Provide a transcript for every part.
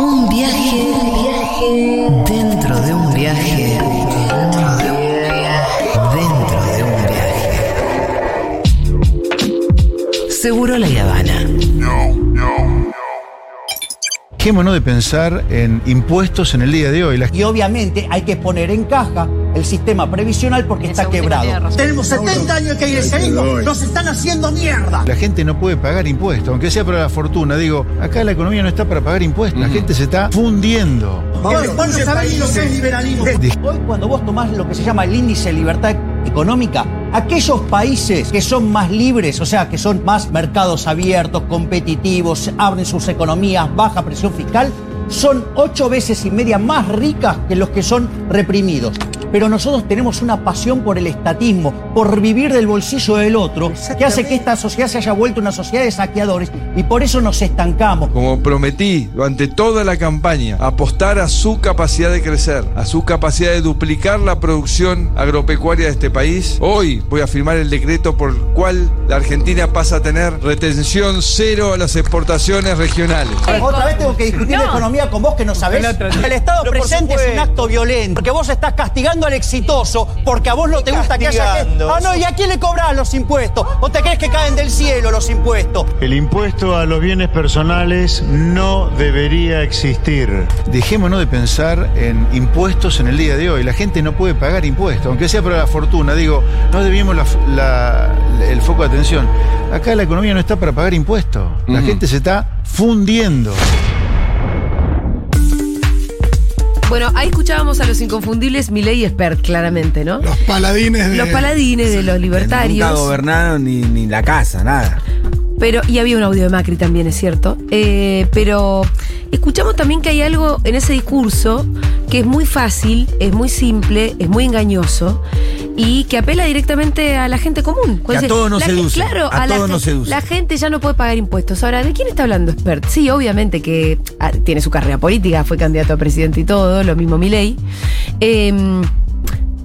Un viaje, dentro de un viaje, dentro de un viaje, dentro de un viaje. Seguro la Habana. Dejémonos de pensar en impuestos en el día de hoy. Y obviamente hay que poner en caja el sistema previsional porque está quebrado. Tenemos 70 años de keynesianismo, nos están haciendo mierda. la gente no puede pagar impuestos, aunque sea para la fortuna. Digo, acá la economía no está para pagar impuestos. La gente se está fundiendo. Vos no sabés ni lo que es liberalismo. Hoy cuando vos tomás lo que se llama el índice de libertad económica, aquellos países que son más libres, o sea, que son más mercados abiertos, competitivos, abren sus economías, baja presión fiscal, son ocho veces y media más ricas que los que son reprimidos. Pero nosotros tenemos una pasión por el estatismo, por vivir del bolsillo del otro, que hace que esta sociedad se haya vuelto una sociedad de saqueadores y por eso nos estancamos. Como prometí durante toda la campaña, apostar a su capacidad de crecer, a su capacidad de duplicar la producción agropecuaria de este país, hoy voy a firmar el decreto por el cual la Argentina pasa a tener retención cero a las exportaciones regionales. Otra vez tengo que discutir de economía con vos que no sabés. El Estado presente es un acto violento. Porque vos estás castigando al exitoso porque a vos no te gusta que haya gente. Ah, no, ¿y a quién le cobrás los impuestos? ¿O te crees que caen del cielo los impuestos? El impuesto a los bienes personales no debería existir. Dejémonos de pensar en impuestos en el día de hoy. La gente no puede pagar impuestos, aunque sea para la fortuna. Digo, no debimos la- la- el foco de atención. Acá la economía no está para pagar impuestos. La gente se está fundiendo. Bueno, ahí escuchábamos a los inconfundibles Milei y Spert, claramente, ¿no? Los paladines de. Los paladines de los Nunca libertarios. gobernaron ni, ni la casa, nada. Pero, y había un audio de Macri también, es cierto. Eh, pero escuchamos también que hay algo en ese discurso que es muy fácil, es muy simple, es muy engañoso y que apela directamente a la gente común. A todos nos la seduce, Claro, a la, todos gen- nos seduce. la gente ya no puede pagar impuestos. Ahora, ¿de quién está hablando Spert? Sí, obviamente que ah, tiene su carrera política, fue candidato a presidente y todo, lo mismo Milei. Em,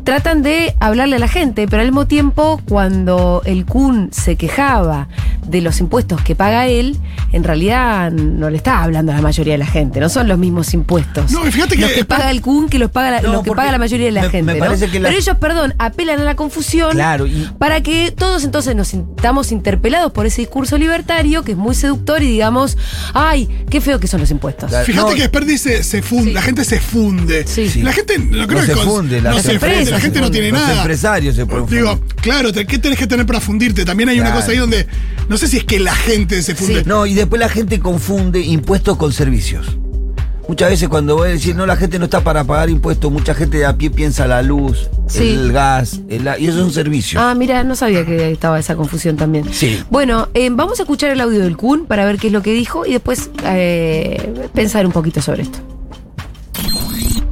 tratan de hablarle a la gente, pero al mismo tiempo, cuando el Kun se quejaba de los impuestos que paga él, en realidad no le está hablando a la mayoría de la gente, no son los mismos impuestos. No, y fíjate que- los que paga el Kun que los paga la, No, los que paga la mayoría de la me- gente. me ¿no? parece que la- Pero ellos, perdón, apelan a la confusión Claro, y- para que todos entonces nos sintamos interpelados por ese discurso libertario que es muy seductor y digamos, ay, qué feo que son los impuestos. Claro. Fíjate No. que Spert dice se funde, Sí. la gente se funde. Sí. Sí. La gente no creo No que se funde, la no se funde, la gente no tiene Los nada. empresarios se pueden Digo, fundir. claro, ¿qué tenés que tener para fundirte? También hay una cosa ahí donde no sé si es que la gente se funde. No, y después la gente confunde impuestos con servicios. Muchas veces cuando voy a decir, no, la gente no está para pagar impuestos, mucha gente de a pie piensa la luz, Sí. el gas, el y eso es un servicio. Ah, mira, no sabía que estaba esa confusión también. Sí. Bueno, eh, vamos a escuchar el audio del Kun para ver qué es lo que dijo y después eh, pensar un poquito sobre esto.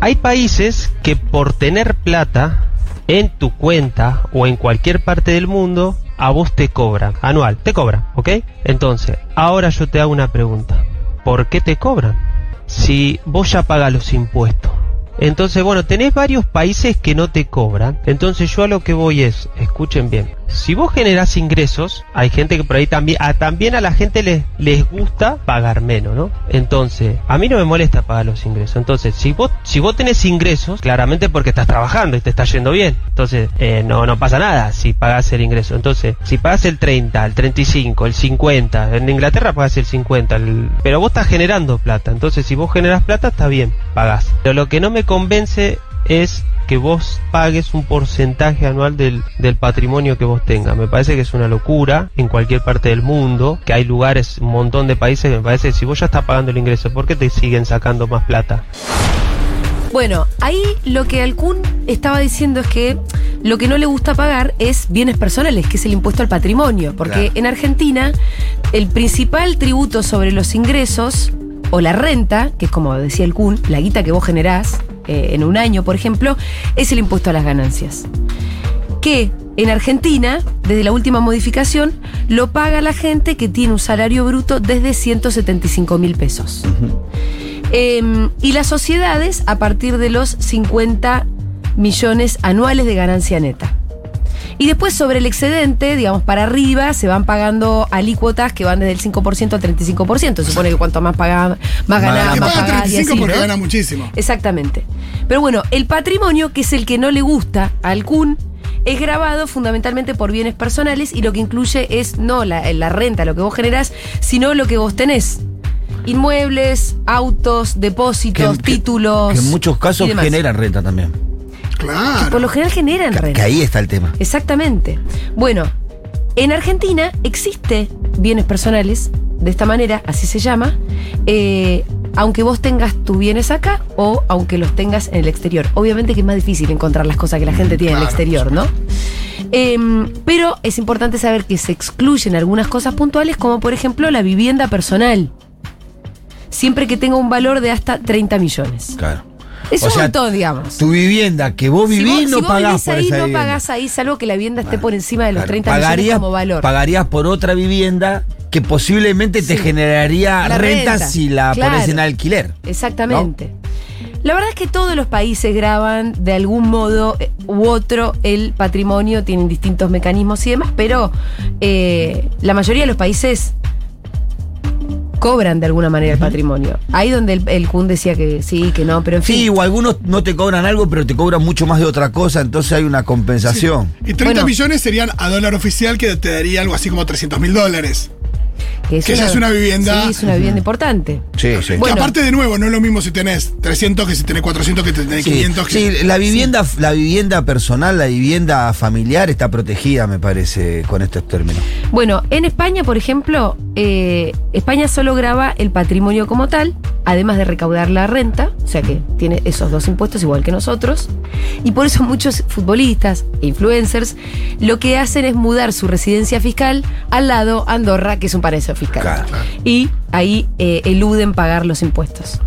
Hay países que por tener plata en tu cuenta o en cualquier parte del mundo, a vos te cobran, anual, te cobran, ¿ok? Entonces, ahora yo te hago una pregunta. ¿Por qué te cobran? Si vos ya pagas los impuestos. Entonces, bueno, tenés varios países que no te cobran. Entonces yo a lo que voy es, escuchen bien, si vos generás ingresos, hay gente que por ahí también, a, también a la gente les, les gusta pagar menos, ¿no? Entonces, a mí no me molesta pagar los ingresos. Entonces, si vos, si vos tenés ingresos, claramente porque estás trabajando y te está yendo bien. Entonces, eh, no, no pasa nada si pagás el ingreso. Entonces, si pagás el 30, el 35, el 50, en Inglaterra pagás el 50, el- pero vos estás generando plata. Entonces, si vos generás plata, está bien, pagás. Pero lo que no me convence es que vos pagues un porcentaje anual del, del patrimonio que vos tengas. Me parece que es una locura en cualquier parte del mundo, que hay lugares, un montón de países, que me parece que si vos ya estás pagando el ingreso, ¿por qué te siguen sacando más plata? Bueno, ahí lo que Alcún estaba diciendo es que lo que no le gusta pagar es bienes personales, que es el impuesto al patrimonio. Porque Claro. en Argentina el principal tributo sobre los ingresos o la renta, que es como decía el Kun, la guita que vos generás eh, en un año, por ejemplo, es el impuesto a las ganancias. Que en Argentina, desde la última modificación, lo paga la gente que tiene un salario bruto desde 175 mil pesos. Em, y las sociedades a partir de los 50 millones anuales de ganancia neta. Y después sobre el excedente, digamos, para arriba, se van pagando alícuotas que van desde el 5% al 35%. Se supone que cuanto más pagás, más ganás, Que más paga pagás y 35 así, porque ¿no? gana muchísimo. Exactamente. Pero bueno, el patrimonio, que es el que no le gusta al CUN, es grabado fundamentalmente por bienes personales y lo que incluye es no la, la renta, lo que vos generás, sino lo que vos tenés. Inmuebles, autos, depósitos, Que- títulos. Que en muchos y casos generan renta también. Claro. Por lo general generan renta. Que ahí está el tema. Exactamente. Bueno, en Argentina existe bienes personales, de esta manera, así se llama, eh, aunque vos tengas tus bienes acá o aunque los tengas en el exterior. Obviamente que es más difícil encontrar las cosas que la gente tiene en el exterior, ¿no? Em, pero es importante saber que se excluyen algunas cosas puntuales, como por ejemplo la vivienda personal. Siempre que tenga un valor de hasta 30 millones. Claro. Es O un sea, montón, digamos. Tu vivienda que vos Si vivís vos- no si vos pagás vivís por ahí, esa no pagás ahí, salvo que la vivienda esté por encima de los Claro, 30 millones pagarías, como valor. pagarías por otra vivienda que posiblemente te generaría renta, si la claro. pones en alquiler. Exactamente. La verdad es que todos los países graban de algún modo eh, u otro el patrimonio, tienen distintos mecanismos y demás, pero eh, la mayoría de los países cobran de alguna manera el patrimonio. Ahí donde el, el Kun decía que sí, que no, pero en fin. Sí, o algunos no te cobran algo, pero te cobran mucho más de otra cosa, entonces hay una compensación. Y 30 Bueno. millones serían a dólar oficial que te daría algo así como 300 mil dólares. Que ya es una vivienda- Sí, es una vivienda importante. Sí, sí. Bueno. Aparte, de nuevo, no es lo mismo si tenés 300 que si tenés 400 que si tenés Sí, 500. que- sí, la vivienda, la vivienda personal, la vivienda familiar está protegida, me parece, con estos términos. Bueno, en España, por ejemplo, eh, España solo graba el patrimonio como tal, además de recaudar la renta, o sea que tiene esos dos impuestos igual que nosotros, y por eso muchos futbolistas e influencers lo que hacen es mudar su residencia fiscal al lado Andorra, que es un paraíso fiscal. Claro. Y ahí eh, eluden pagar los impuestos.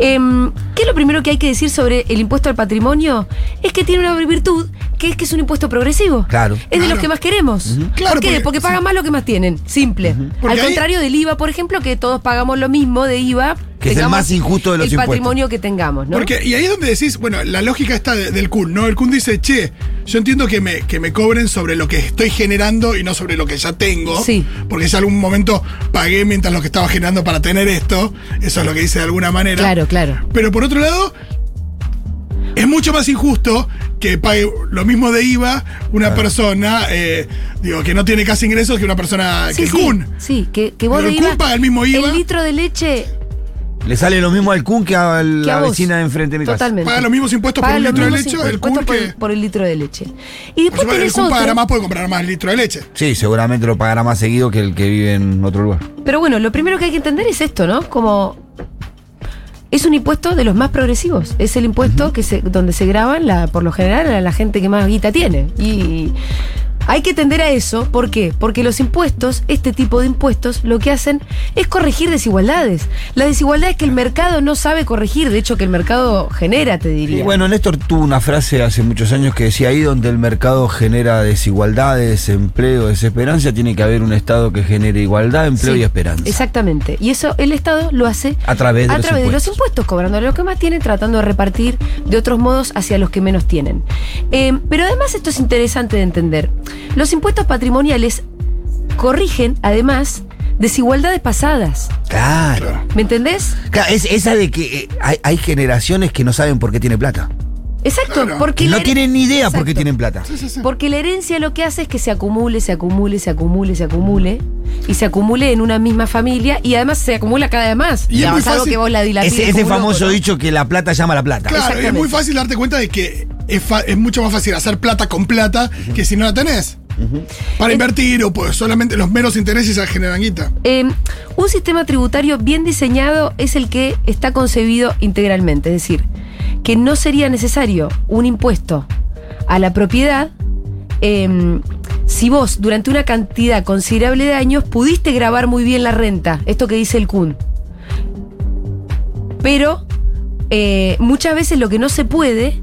Em, ¿Qué es lo primero que hay que decir sobre el impuesto al patrimonio? Es que tiene una virtud, que es que es un impuesto progresivo. Claro. Es de los que más queremos. Claro, ¿Por qué? porque- Porque, pagan más lo que más tienen. Simple. Al ahí- contrario del IVA, por ejemplo, que todos pagamos lo mismo de IVA. Que es el más injusto de los El impuestos. patrimonio que tengamos, ¿no? Porque, y ahí es donde decís, bueno, la lógica está de- del CUN, ¿no? El CUN dice, che, yo entiendo que me, que me cobren sobre lo que estoy generando y no sobre lo que ya tengo. Sí. Porque ya algún momento pagué mientras lo que estaba generando para tener esto. Eso es lo que dice de alguna manera. Claro, claro. Pero por otro lado, es mucho más injusto que pague lo mismo de IVA una persona, eh, digo, que no tiene casi ingresos que una persona Sí, que el sí, CUN. sí, que, que vos Pero de el IVA. CUN paga el mismo IVA. El litro de leche. Le sale lo mismo al CUN que a que la vecina de enfrente de mi casa. Totalmente. Paga los mismos impuestos por Paga un los litro de leche, el CUN por, que- por el litro de leche. Y Por después el tenés CUN otro. pagará más puede comprar más litro de leche. Sí, seguramente lo pagará más seguido que el que vive en otro lugar. Pero bueno, lo primero que hay que entender es esto, ¿no? Como es un impuesto de los más progresivos. Es el impuesto que se, donde se graban, la, por lo general, a la gente que más guita tiene. Y hay que tender a eso. ¿Por qué? Porque los impuestos, este tipo de impuestos, lo que hacen es corregir desigualdades. La desigualdad es que el mercado no sabe corregir. De hecho, que el mercado genera, te diría. Y bueno, Néstor tuvo una frase hace muchos años que decía, ahí donde el mercado genera desigualdades, desempleo, desesperanza, tiene que haber un Estado que genere igualdad, empleo Sí, y esperanza. Exactamente. Y eso el Estado lo hace A través de a los través de los impuestos. impuestos, cobrando lo que más tienen, tratando de repartir de otros modos hacia los que menos tienen. Eh, pero además esto es interesante de entender. Los impuestos patrimoniales corrigen, además, desigualdades pasadas. Claro. ¿Me entendés? Claro, es esa de que eh, hay, hay generaciones que no saben por qué tiene plata. Exacto, Claro. porque Que no tienen ni idea por qué tienen plata. Porque la herencia lo que hace es que se acumule, se acumule, se acumule, se acumule y se acumule en una misma familia y además se acumula cada vez más. Y es muy fácil- que vos la Ese, ese loco, famoso ¿no? dicho que la plata llama a la plata. Claro, es muy fácil darte cuenta de que es, mucho más fácil hacer plata con plata que si no la tenés. Para invertir o pues solamente los meros intereses ya generan guita. Eh, un sistema tributario bien diseñado es el que está concebido integralmente, es decir, que no sería necesario un impuesto a la propiedad eh, si vos durante una cantidad considerable de años pudiste grabar muy bien la renta, esto que dice el CUN. Pero eh, muchas veces lo que no se puede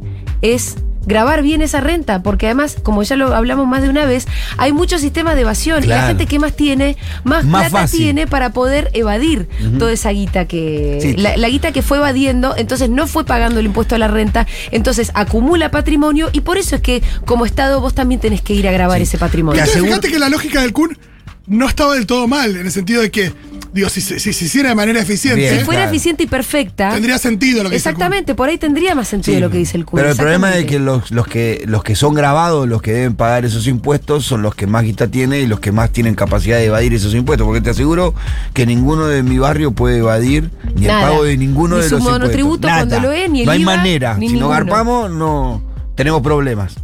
es grabar bien esa renta, porque además, como ya lo hablamos más de una vez, hay muchos sistemas de evasión y la gente que más tiene, más, Más plata fácil. tiene para poder evadir toda esa guita que. Sí. La, la guita que fue evadiendo, entonces no fue pagando el impuesto a la renta, entonces acumula patrimonio y por eso es que como Estado vos también tenés que ir a grabar ese patrimonio. Entonces, aseguro- fíjate que la lógica del Kun no estaba del todo mal, en el sentido de que, digo, si se si se hiciera de manera eficiente, Bien. Si fuera Claro. eficiente y perfecta. tendría sentido lo que dice el. Exactamente, por ahí tendría más sentido Sí. lo que dice el CUN. Pero el problema es exactamente. que los, los que los que son grabados, los que deben pagar esos impuestos, son los que más guita tienen y los que más tienen capacidad de evadir esos impuestos. Porque te aseguro que ninguno de mi barrio puede evadir ni Nada. el pago de ninguno Ni de su los impuestos. monotributo Nada. cuando lo es, ni el No hay IVA, manera. ni si no garpamos, no tenemos problemas.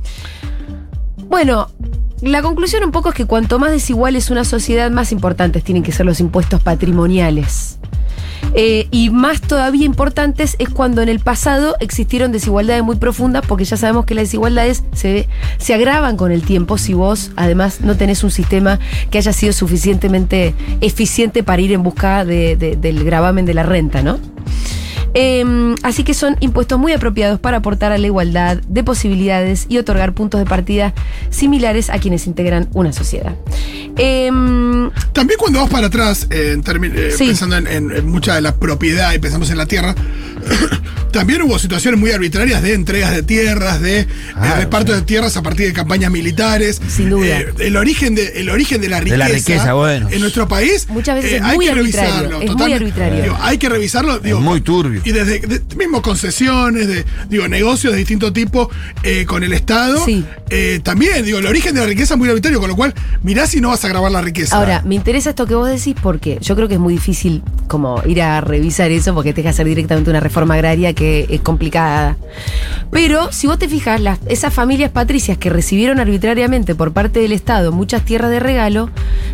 Bueno, la conclusión un poco es que cuanto más desigual es una sociedad, más importantes tienen que ser los impuestos patrimoniales. Eh, y más todavía importantes es cuando en el pasado existieron desigualdades muy profundas, porque ya sabemos que las desigualdades se, se agravan con el tiempo si vos además no tenés un sistema que haya sido suficientemente eficiente para ir en busca de- de- del gravamen de la renta, ¿no? Eh, así que son impuestos muy apropiados para aportar a la igualdad de posibilidades y otorgar puntos de partida similares a quienes integran una sociedad. Eh, También cuando vas para atrás, eh, en eh, Sí. pensando en, en- en mucha de la propiedad y pensamos en la tierra, también hubo situaciones muy arbitrarias de entregas de tierras, de, de Ah, reparto de tierras a partir de campañas militares. Sin duda. Eh, el, origen de, el origen de la De riqueza, la riqueza, bueno. en nuestro país Muchas veces eh, es hay muy que arbitrario, revisarlo. es muy arbitrario. Digo, hay que revisarlo. digo, muy turbio. Y desde de- mismo concesiones, de, digo, negocios de distinto tipo eh, con el Estado. Sí. Eh, también, digo, el origen de la riqueza es muy arbitrario, con lo cual mirá si no vas a grabar la riqueza. Ahora, me interesa esto que vos decís porque yo creo que es muy difícil como ir a revisar eso porque te que hacer directamente una reforma agraria que es complicada. Pero si vos te fijas, las, esas familias patricias que recibieron arbitrariamente por parte del Estado muchas tierras de regalo,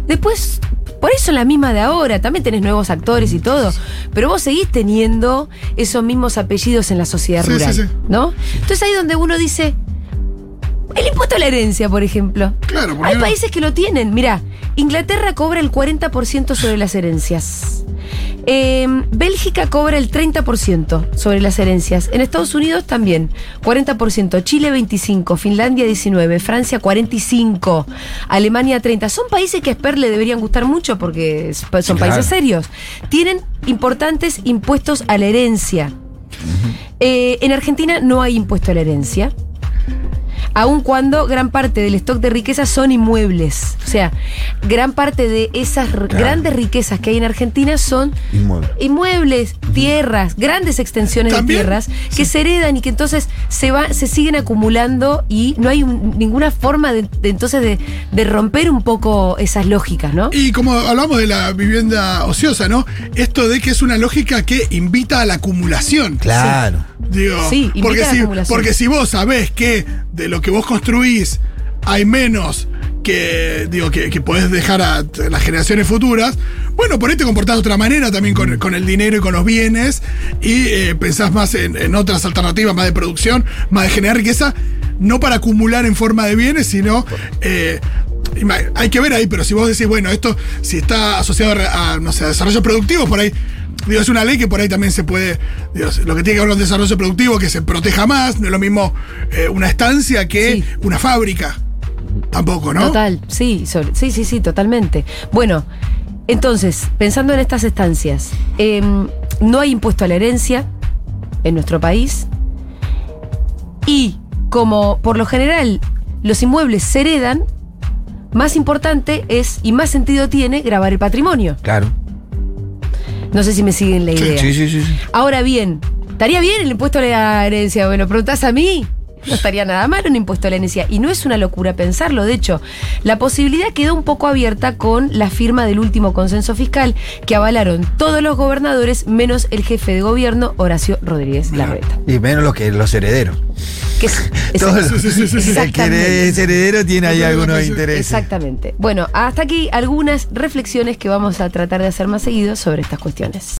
después por eso la misma de ahora, también tenés nuevos actores y todo, pero vos seguís teniendo esos mismos apellidos en la sociedad Sí, rural, sí, sí. ¿no? Entonces ahí donde uno dice, el impuesto a la herencia, por ejemplo. Claro, ¿por qué Hay no? países que lo tienen. Mira, Inglaterra cobra el 40% sobre las herencias. Eh, Bélgica cobra el 30% sobre las herencias. En Estados Unidos también, 40%. Chile 25%, Finlandia 19%, Francia 45%, Alemania 30%. Son países que a Esper le deberían gustar mucho porque son Claro. países serios. Tienen importantes impuestos a la herencia. Eh, en Argentina no hay impuesto a la herencia aun cuando gran parte del stock de riquezas son inmuebles. O sea, gran parte de esas grandes riquezas que hay en Argentina son Inmueble. inmuebles, tierras, grandes extensiones También, de tierras que se heredan y que entonces se va, se siguen acumulando y no hay un- ninguna forma de, de entonces de, de romper un poco esas lógicas, ¿no? Y como hablamos de la vivienda ociosa, ¿no? Esto de que es una lógica que invita a la acumulación. Claro. Digo, Sí, porque, si, porque si vos sabés que de lo que vos construís hay menos que, digo, que, que podés dejar a las generaciones futuras, bueno, por ahí te comportás de otra manera también con, con el dinero y con los bienes y eh, pensás más en, en otras alternativas, más de producción, más de generar riqueza, no para acumular en forma de bienes, sino... eh, hay que ver ahí, pero si vos decís, bueno, esto si está asociado a, no sé, a desarrollo productivo, por ahí Digo, es una ley que por ahí también se puede. digo, lo que tiene que ver con el desarrollo productivo, que se proteja más, no es lo mismo eh, una estancia que Sí. una fábrica. Tampoco, ¿no? Total, sí, sobre- sí, sí, sí, totalmente. Bueno, entonces, pensando en estas estancias, em, no hay impuesto a la herencia en nuestro país y como por lo general los inmuebles se heredan, más importante es y más sentido tiene grabar el patrimonio. Claro. No sé si me siguen la idea. Sí, sí, sí. sí. Ahora bien, ¿estaría bien el impuesto a la herencia? Bueno, preguntás a mí. No estaría nada mal un impuesto a la herencia. Y no es una locura pensarlo. De hecho, la posibilidad quedó un poco abierta con la firma del último consenso fiscal que avalaron todos los gobernadores menos el jefe de gobierno, Horacio Rodríguez Larreta. Y menos los que los herederos. Que es, es- Todos los-. El que es heredero tiene ahí algunos intereses. Exactamente. Bueno, hasta aquí algunas reflexiones que vamos a tratar de hacer más seguido sobre estas cuestiones.